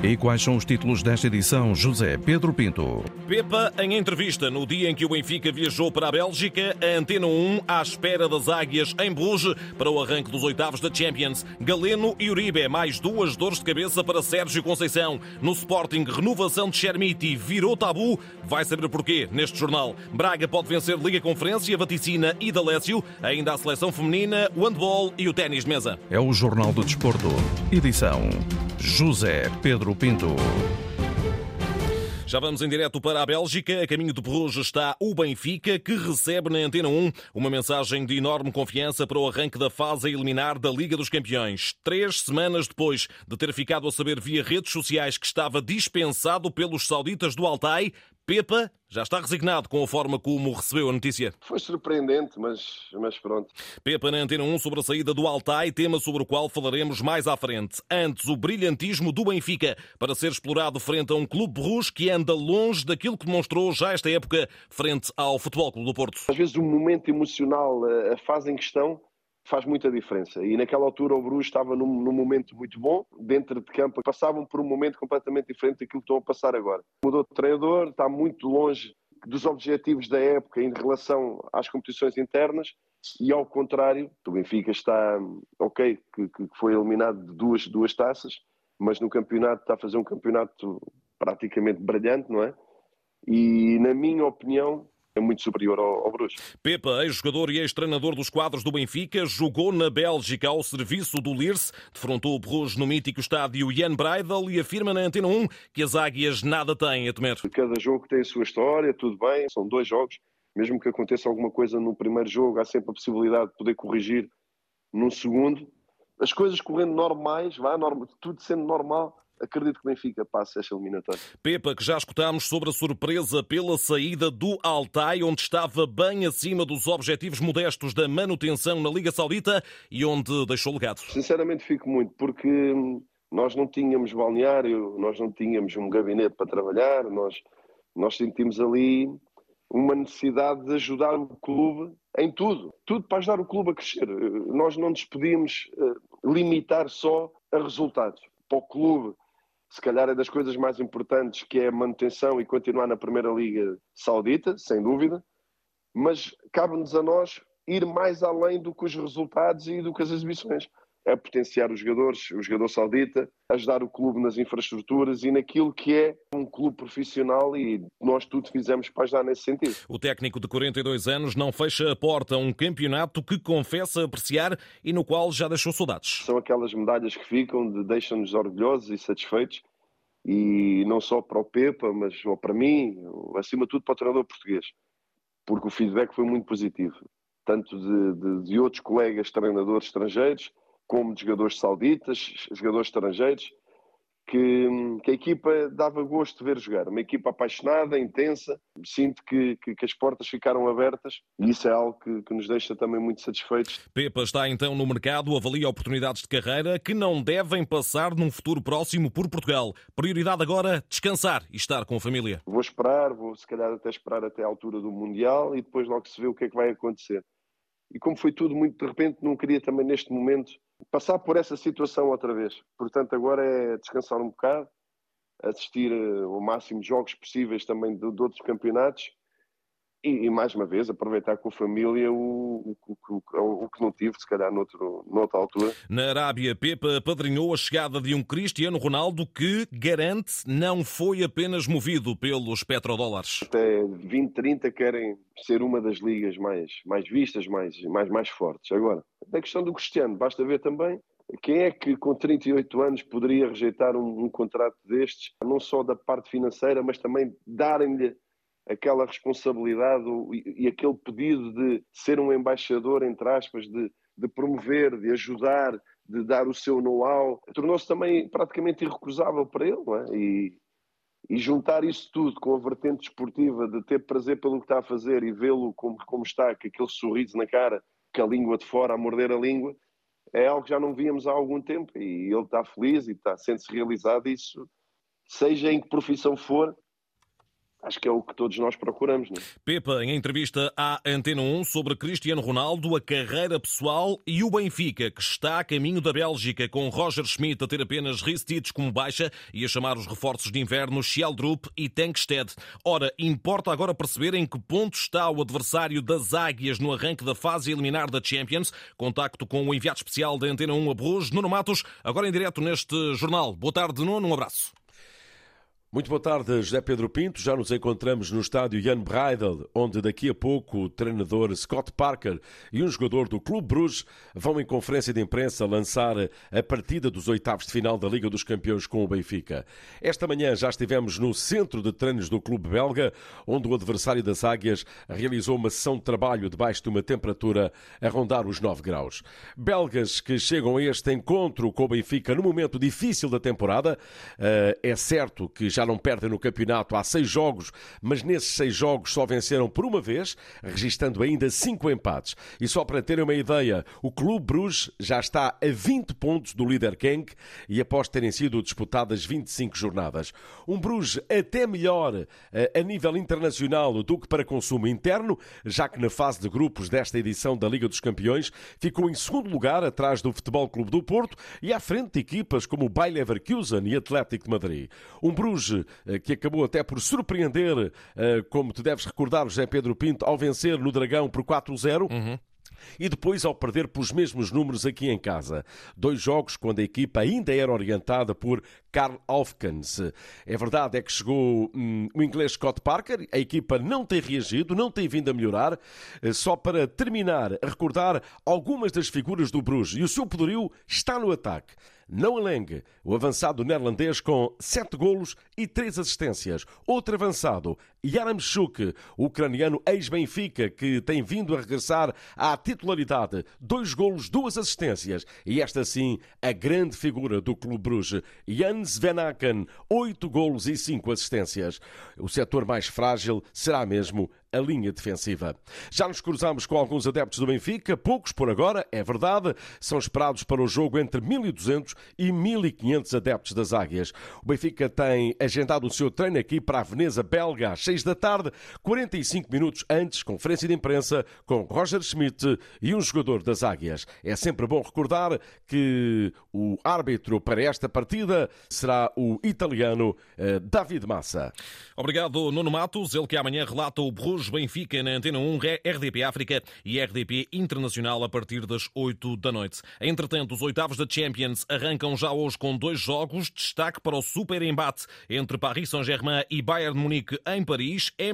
E quais são os títulos desta edição, José Pedro Pinto? Pepa, em entrevista no dia em que o Benfica viajou para a Bélgica, a Antena 1 à espera das águias em Bruges para o arranque dos oitavos da Champions. Galeno e Uribe, mais duas dores de cabeça para Sérgio Conceição. No Sporting, renovação de Chermiti virou tabu. Vai saber porquê neste jornal. Braga pode vencer Liga Conferência, Vaticina e Dalécio. Ainda a seleção feminina, o handball e o ténis de mesa. É o Jornal do Desporto. Edição José Pedro Pinto. Já vamos em direto para a Bélgica. A caminho de Bruges está o Benfica, que recebe na Antena 1 uma mensagem de enorme confiança para o arranque da fase a eliminar da Liga dos Campeões. Três semanas depois de ter ficado a saber via redes sociais que estava dispensado pelos sauditas do Altai, Pepa já está resignado com a forma como recebeu a notícia. Foi surpreendente, mas, mas pronto. Pepa na Antena 1 sobre a saída do Altai, tema sobre o qual falaremos mais à frente. Antes, o brilhantismo do Benfica para ser explorado frente a um clube russo que anda longe daquilo que demonstrou já esta época frente ao Futebol Clube do Porto. Às vezes o momento emocional, a fase em questão, faz muita diferença. E naquela altura o Bruges estava num, num, momento muito bom, dentro de campo, passavam por um momento completamente diferente daquilo que estão a passar agora. Mudou de treinador, está muito longe dos objetivos da época em relação às competições internas e ao contrário, o Benfica está ok, que, que foi eliminado de duas, duas taças, mas no campeonato está a fazer um campeonato praticamente brilhante, não é? E na minha opinião, é muito superior ao, ao Bruges. Pepa, ex-jogador e ex-treinador dos quadros do Benfica, jogou na Bélgica ao serviço do Lierse, defrontou o Bruges no mítico estádio Jan Breidel e afirma na Antena 1 que as águias nada têm a temer. Cada jogo tem a sua história, tudo bem, são dois jogos. Mesmo que aconteça alguma coisa no primeiro jogo, há sempre a possibilidade de poder corrigir num segundo. As coisas correndo normais, vá, tudo sendo normal, acredito que o Benfica passe esta eliminatória. Pepa, que já escutámos sobre a surpresa pela saída do Altai, onde estava bem acima dos objetivos modestos da manutenção na Liga Saudita e onde deixou legado. Sinceramente fico muito, porque nós não tínhamos balneário, nós não tínhamos um gabinete para trabalhar, nós, nós sentimos ali uma necessidade de ajudar o clube em tudo, tudo para ajudar o clube a crescer. Nós não nos podíamos eh, limitar só a resultados. Para o clube se calhar é das coisas mais importantes, que é a manutenção e continuar na Primeira Liga Saudita, sem dúvida, mas cabe-nos a nós ir mais além do que os resultados e do que as exibições. É potenciar os jogadores, o jogador saudita, ajudar o clube nas infraestruturas e naquilo que é um clube profissional e nós tudo fizemos para ajudar nesse sentido. O técnico de 42 anos não fecha a porta a um campeonato que confessa apreciar e no qual já deixou saudades. São aquelas medalhas que ficam, de, deixam-nos orgulhosos e satisfeitos e não só para o Pepa, mas ou para mim, acima de tudo para o treinador português, porque o feedback foi muito positivo, tanto de, de, de outros colegas treinadores estrangeiros, como de jogadores sauditas, jogadores estrangeiros, que, que, a equipa dava gosto de ver jogar. Uma equipa apaixonada, intensa. Sinto que, que, que as portas ficaram abertas e isso é algo que, que, nos deixa também muito satisfeitos. Pepa está então no mercado, avalia oportunidades de carreira que não devem passar num futuro próximo por Portugal. Prioridade agora, descansar e estar com a família. Vou esperar, vou se calhar até esperar até a altura do Mundial e depois logo se vê o que é que vai acontecer. E como foi tudo muito de repente, não queria também neste momento passar por essa situação outra vez. Portanto, agora é descansar um bocado, assistir ao máximo de jogos possíveis também de, de outros campeonatos e, e, mais uma vez, aproveitar com a família o, o, o, o que não tive, se calhar, noutro, noutra altura. Na Arábia, Pepa padrinhou a chegada de um Cristiano Ronaldo que, garante, não foi apenas movido pelos petrodólares. Até 2030 querem ser uma das ligas mais, mais vistas, mais, mais, mais fortes. Agora, a questão do Cristiano, basta ver também quem é que com 38 anos poderia rejeitar um, um contrato destes, não só da parte financeira, mas também darem-lhe aquela responsabilidade e, aquele pedido de ser um embaixador, entre aspas, de, de promover, de ajudar, de dar o seu know-how, tornou-se também praticamente irrecusável para ele, não é? E, e juntar isso tudo com a vertente esportiva de ter prazer pelo que está a fazer e vê-lo como, como está, com aquele sorriso na cara, com a língua de fora a morder a língua, é algo que já não víamos há algum tempo e ele está feliz e está sendo-se realizado isso, seja em que profissão for, acho que é o que todos nós procuramos. Não é? Pepa, em entrevista à Antena 1 sobre Cristiano Ronaldo, a carreira pessoal e o Benfica, que está a caminho da Bélgica, com Roger Schmidt a ter apenas Ristich como baixa e a chamar os reforços de inverno Schieldrup e Tankstead. Ora, importa agora perceber em que ponto está o adversário das Águias no arranque da fase eliminar da Champions. Contacto com o enviado especial da Antena 1 a Bruges, Nuno Matos, agora em direto neste jornal. Boa tarde, Nuno, um abraço. Muito boa tarde, José Pedro Pinto. Já nos encontramos no estádio Jan Breidel, onde daqui a pouco o treinador Scott Parker e um jogador do Clube Bruges vão em conferência de imprensa lançar a partida dos oitavos de final da Liga dos Campeões com o Benfica. Esta manhã já estivemos no centro de treinos do clube belga, onde o adversário das Águias realizou uma sessão de trabalho debaixo de uma temperatura a rondar os 9 graus. Belgas que chegam a este encontro com o Benfica no momento difícil da temporada. Eh, é certo que já não perdem no campeonato há seis jogos, mas nesses seis jogos só venceram por uma vez, registando ainda cinco empates. E só para terem uma ideia, o Clube Bruges já está a 20 pontos do líder Genk e após terem sido disputadas 25 jornadas. Um Bruges até melhor eh, a nível internacional do que para consumo interno, já que na fase de grupos desta edição da Liga dos Campeões ficou em segundo lugar atrás do Futebol Clube do Porto e à frente de equipas como o Bayer Leverkusen e Atlético de Madrid. Um Bruges eh, que acabou até por surpreender, eh, como tu deves recordar, José Pedro Pinto, ao vencer no Dragão por 4-0. Uhum e depois ao perder pelos mesmos números aqui em casa. Dois jogos quando a equipa ainda era orientada por Karl Aufkens. É verdade é que chegou hum, o inglês Scott Parker, a equipa não tem reagido, não tem vindo a melhorar. Eh, só para terminar, a recordar algumas das figuras do Bruges e o seu poderio está no ataque. Não Aleng, o avançado neerlandês com sete golos e três assistências. Outro avançado, Yaramchuk, ucraniano ex-Benfica, que tem vindo a regressar à titularidade. Dois golos, duas assistências. E esta sim, a grande figura do Clube Bruges, Jans Venaken, oito golos e cinco assistências. O setor mais frágil será mesmo a linha defensiva. Já nos cruzamos com alguns adeptos do Benfica, poucos por agora, é verdade, são esperados para o jogo entre 1.200 e 1.500 adeptos das Águias. O Benfica tem agendado o seu treino aqui para a Veneza belga às 6 da tarde, 45 minutos antes, conferência de imprensa com Roger Schmidt e um jogador das Águias. É sempre bom recordar que o árbitro para esta partida será o italiano eh, David Massa. Obrigado, Nuno Matos, ele que amanhã relata o Bruges Benfica na Antena 1, RDP África e RDP Internacional a partir das 8 da noite. Entretanto, os oitavos da Champions arrancam já hoje com dois jogos. Destaque para o super embate entre Paris Saint-Germain e Bayern Munique em Paris.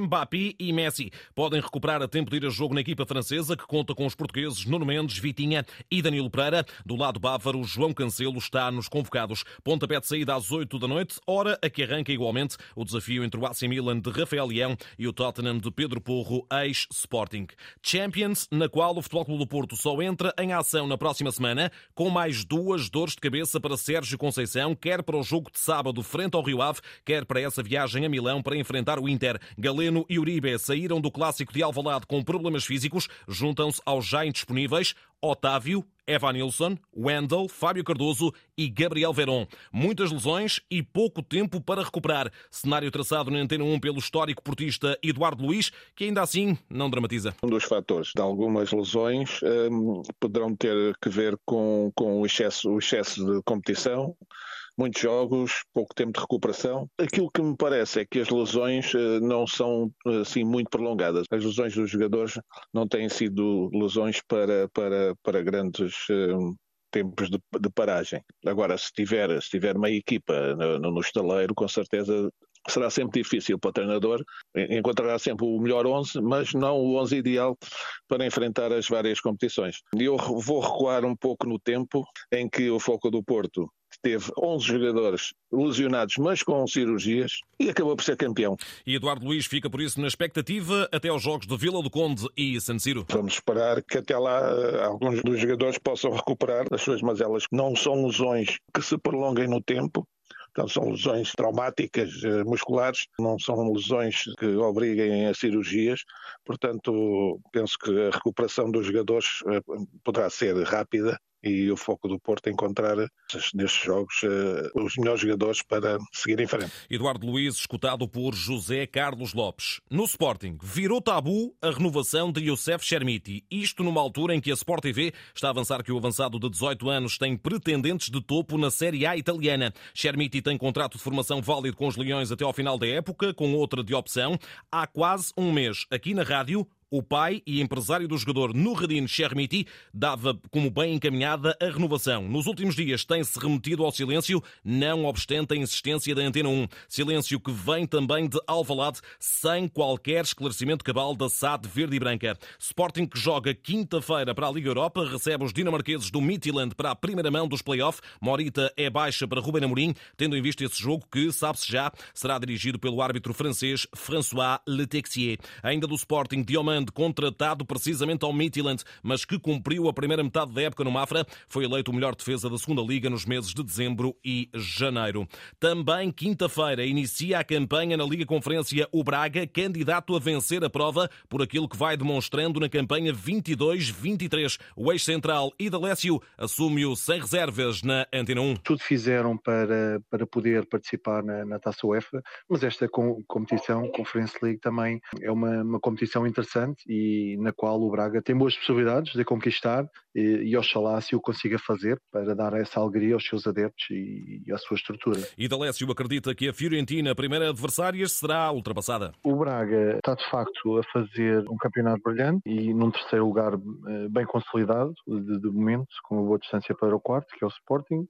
Mbappé e Messi podem recuperar a tempo de ir a jogo na equipa francesa, que conta com os portugueses Nuno Mendes, Vitinha e Danilo Pereira. Do lado bávaro, João Cancelo está nos convocados. Pontapé de saída às 8 da noite, hora a que arranca igualmente o desafio entre o AC Milan de Rafael Leão e o Tottenham de Pedro Porro, ex-Sporting. Champions, na qual o Futebol Clube do Porto só entra em ação na próxima semana, com mais duas dores de cabeça para Sérgio Conceição, quer para o jogo de sábado frente ao Rio Ave, quer para essa viagem a Milão para enfrentar o Inter. Galeno e Uribe saíram do clássico de Alvalade com problemas físicos, juntam-se aos já indisponíveis Otávio, Evanilson, Wendel, Fábio Cardoso e Gabriel Veron. Muitas lesões e pouco tempo para recuperar. Cenário traçado na Antena 1 pelo histórico portista Eduardo Luiz, que ainda assim não dramatiza. Um dos fatores de algumas lesões um, poderão ter que ver com, com o, excesso, o excesso de competição, muitos jogos, pouco tempo de recuperação. Aquilo que me parece é que as lesões eh, não são assim muito prolongadas. As lesões dos jogadores não têm sido lesões para, para, para grandes eh, tempos de, de, paragem. Agora, se tiver, se tiver uma equipa no, no estaleiro, com certeza será sempre difícil para o treinador, encontrará sempre o melhor 11, mas não o 11 ideal para enfrentar as várias competições. Eu vou recuar um pouco no tempo em que o Foco do Porto teve 11 jogadores lesionados, mas com cirurgias, e acabou por ser campeão. E Eduardo Luiz fica por isso na expectativa até aos jogos de Vila do Conde e San Siro. Vamos esperar que até lá eh, alguns dos jogadores possam recuperar das suas mazelas. Não são lesões que se prolonguem no tempo, então, são lesões traumáticas eh, musculares, não são lesões que obriguem a cirurgias, portanto, penso que a recuperação dos jogadores eh, poderá ser rápida e o foco do Porto é encontrar nestes jogos os melhores jogadores para seguir em frente. Eduardo Luiz, escutado por José Carlos Lopes. No Sporting, virou tabu a renovação de Youssef Chermiti. Isto numa altura em que a Sport TV está a avançar que o avançado de 18 anos tem pretendentes de topo na Série A italiana. Chermiti tem contrato de formação válido com os Leões até ao final da época, com outra de opção. Há quase um mês, aqui na rádio, o pai e empresário do jogador Nurredin Chermiti dava como bem encaminhada a renovação. Nos últimos dias tem-se remetido ao silêncio, não obstante a insistência da Antena 1. Silêncio que vem também de Alvalade, sem qualquer esclarecimento cabal da SAD verde e branca. Sporting que joga quinta-feira para a Liga Europa, recebe os dinamarqueses do Midtjylland para a primeira mão dos play-off. Morita é baixa para Ruben Amorim, tendo em vista esse jogo que, sabe-se já, será dirigido pelo árbitro francês François Letexier. Ainda do Sporting, Diomande contratado precisamente ao Midtjylland, mas que cumpriu a primeira metade da época no Mafra, foi eleito o melhor defesa da segunda Liga nos meses de dezembro e janeiro. Também quinta-feira inicia a campanha na Liga Conferência o Braga, candidato a vencer a prova por aquilo que vai demonstrando na campanha 22-23. O ex-central Idalécio assume-o sem reservas na Antena 1. Tudo fizeram para, para poder participar na, na Taça UEFA, mas esta com, competição, Conference League, também é uma, uma competição interessante e na qual o Braga tem boas possibilidades de conquistar e, e oxalá se o consiga fazer para dar essa alegria aos seus adeptos e, e à sua estrutura. E D'Alessio acredita que a Fiorentina, a primeira adversária, será ultrapassada. O Braga está de facto a fazer um campeonato brilhante e num terceiro lugar eh, bem consolidado de, de momento, com uma boa distância para o quarto, que é o Sporting.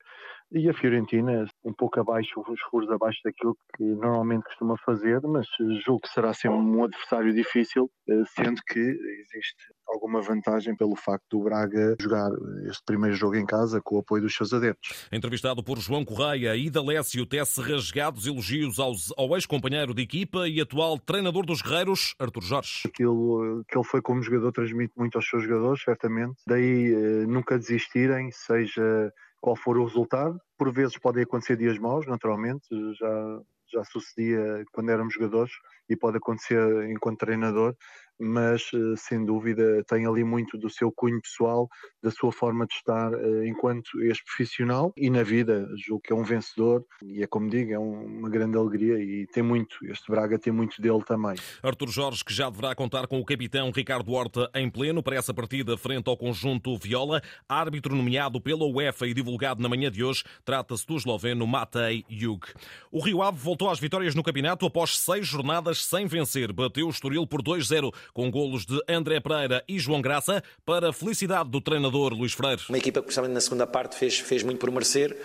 E a Fiorentina, um pouco abaixo, os furos abaixo daquilo que normalmente costuma fazer, mas julgo que será sempre um adversário difícil, eh, sendo que existe alguma vantagem pelo facto do Braga jogar este primeiro jogo em casa com o apoio dos seus adeptos. Entrevistado por João Correia e D'Alessio, tece rasgados elogios aos, ao ex-companheiro de equipa e atual treinador dos Guerreiros, Artur Jorge. Aquilo que ele foi como jogador transmite muito aos seus jogadores, certamente. Daí eh, nunca desistirem, seja qual for o resultado. Por vezes podem acontecer dias maus, naturalmente, já, já sucedia quando éramos jogadores e pode acontecer enquanto treinador, mas eh, sem dúvida tem ali muito do seu cunho pessoal, da sua forma de estar eh, enquanto ex-profissional e na vida, julgo que é um vencedor e é como digo, é uma grande alegria e tem muito, este Braga tem muito dele também. Artur Jorge, que já deverá contar com o capitão Ricardo Horta em pleno para essa partida frente ao conjunto Viola, árbitro nomeado pela UEFA e divulgado na manhã de hoje, trata-se do esloveno Matej Jug. O Rio Ave voltou às vitórias no campeonato após seis jornadas sem vencer, bateu o Estoril por 2-0 com golos de André Pereira e João Graça, para a felicidade do treinador Luís Freire. Uma equipa que, principalmente na segunda parte, fez, fez muito por merecer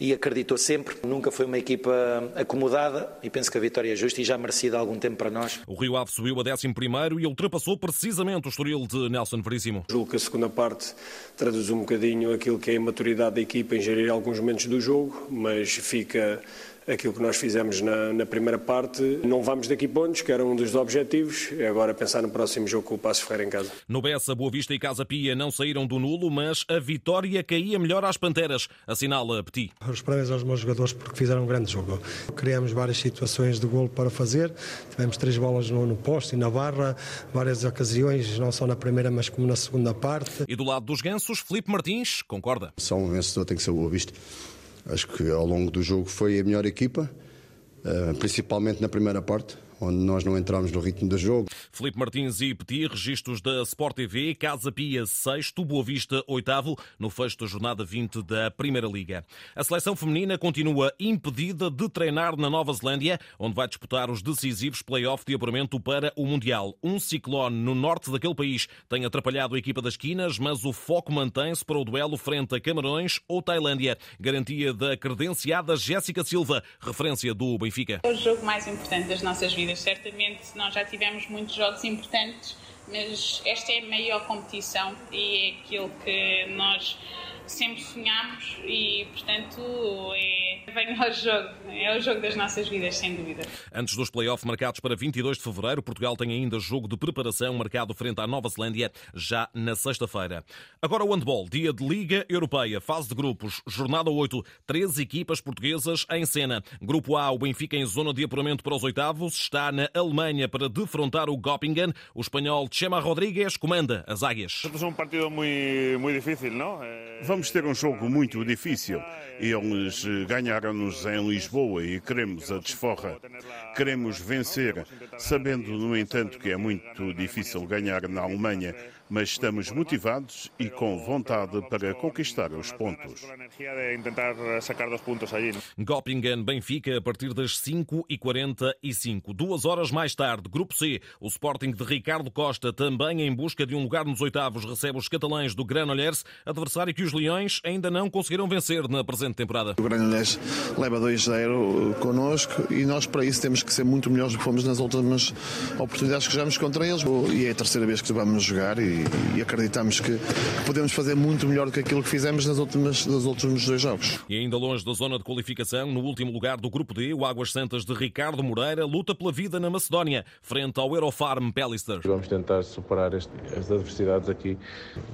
e acreditou sempre. Nunca foi uma equipa acomodada e penso que a vitória é justa e já merecida há algum tempo para nós. O Rio Ave subiu a 11 e ultrapassou precisamente o Estoril de Nelson Veríssimo. Julgo que a segunda parte traduz um bocadinho aquilo que é a maturidade da equipa em gerir alguns momentos do jogo, mas fica aquilo que nós fizemos na, na, primeira parte. Não vamos daqui pontos, que era um dos objetivos. É agora pensar no próximo jogo com o Passo Ferreira em casa. No Bessa, Boa Vista e Casa Pia não saíram do nulo, mas a vitória caía melhor às Panteras, assinala Petit. Os parabéns aos meus jogadores porque fizeram um grande jogo. Criamos várias situações de golo para fazer, tivemos três bolas no, no posto e na barra, várias ocasiões, não só na primeira, mas como na segunda parte. E do lado dos gansos, Felipe Martins concorda. Só um vencedor tem que ser o Boa Vista. Acho que ao longo do jogo foi a melhor equipa, eh, principalmente na primeira parte onde nós não entramos no ritmo do jogo. Felipe Martins e Petit, registros da Sport TV, Casa Pia, sexto, Boa Vista, oitavo, no fecho da jornada 20 da Primeira Liga. A seleção feminina continua impedida de treinar na Nova Zelândia, onde vai disputar os decisivos play-off de apuramento para o Mundial. Um ciclone no norte daquele país tem atrapalhado a equipa das quinas, mas o foco mantém-se para o duelo frente a Camarões ou Tailândia. Garantia da credenciada Jéssica Silva, referência do Benfica. É o jogo mais importante das nossas vidas Certamente nós já tivemos muitos jogos importantes, mas esta é a maior competição e é aquilo que nós sempre sonhamos e, portanto, é venho ao jogo. É o jogo das nossas vidas, sem dúvida. Antes dos play-offs marcados para 22 de fevereiro, Portugal tem ainda jogo de preparação marcado frente à Nova Zelândia já na sexta-feira. Agora o handball, dia de Liga Europeia, fase de grupos, jornada 8, 13 equipas portuguesas em cena. Grupo A, o Benfica em zona de apuramento para os oitavos, está na Alemanha para defrontar o Göppingen. O espanhol Chema Rodrigues comanda as águias. É um partido muito, muito difícil, não? Vamos ter um jogo muito difícil. Eles ganharam-nos em Lisboa e queremos a desforra. Queremos vencer, sabendo, no entanto, que é muito difícil ganhar na Alemanha, mas estamos motivados e com vontade para conquistar os pontos. Göppingen Benfica a partir das 5h45. Duas horas mais tarde, Grupo C, o Sporting de Ricardo Costa, também em busca de um lugar nos oitavos, recebe os catalães do Granollers, adversário que os Leões ainda não conseguiram vencer na presente temporada. O Granollers leva 2-0 connosco e nós para isso temos que ser muito melhores do que fomos nas últimas oportunidades que jogamos contra eles e é a terceira vez que vamos jogar e e, acreditamos que, podemos fazer muito melhor do que aquilo que fizemos nas últimas, nos últimos dois jogos. E ainda longe da zona de qualificação, no último lugar do Grupo D, o Águas Santas de Ricardo Moreira luta pela vida na Macedónia, frente ao Eurofarm Pellister. Vamos tentar superar este, as adversidades aqui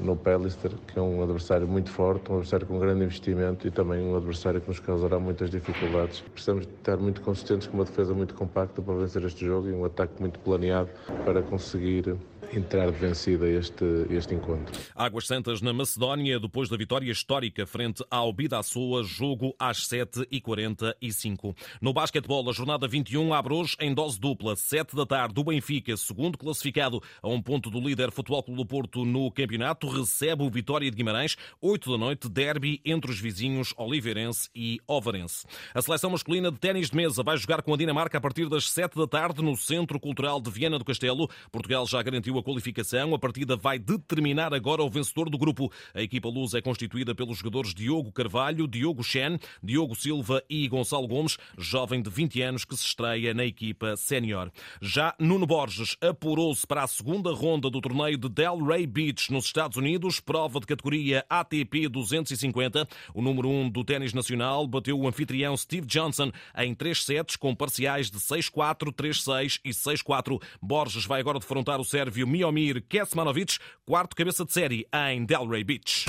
no Pellister, que é um adversário muito forte, um adversário com grande investimento e também um adversário que nos causará muitas dificuldades. Precisamos estar muito consistentes com uma defesa muito compacta para vencer este jogo e um ataque muito planeado para conseguir entrar vencida este, este encontro. Águas Santas na Macedónia, depois da vitória histórica frente ao Bidassoa, jogo às 7h45. No basquetebol, a jornada 21 abre hoje em dose dupla, 7 da tarde. O Benfica, segundo classificado a um ponto do líder Futebol Clube do Porto no campeonato, recebe o Vitória de Guimarães, 8 da noite, derby entre os vizinhos Oliveirense e Ovarense. A seleção masculina de ténis de mesa vai jogar com a Dinamarca a partir das 7 da tarde no Centro Cultural de Viena do Castelo. Portugal já garantiu a qualificação. A partida vai determinar agora o vencedor do grupo. A equipa luz é constituída pelos jogadores Diogo Carvalho, Diogo Chen, Diogo Silva e Gonçalo Gomes, jovem de 20 anos que se estreia na equipa sénior. Já Nuno Borges apurou-se para a segunda ronda do torneio de Delray Beach nos Estados Unidos, prova de categoria ATP 250. O número 1 um do ténis nacional bateu o anfitrião Steve Johnson em três sets com parciais de 6-4, 3-6 e 6-4. Borges vai agora defrontar o sérvio Miomir Kesmanovic, quarto cabeça de série em Delray Beach.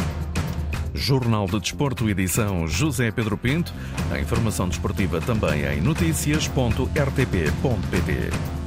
Jornal de Desporto, edição José Pedro Pinto. A informação desportiva também em notícias.rtp.pt.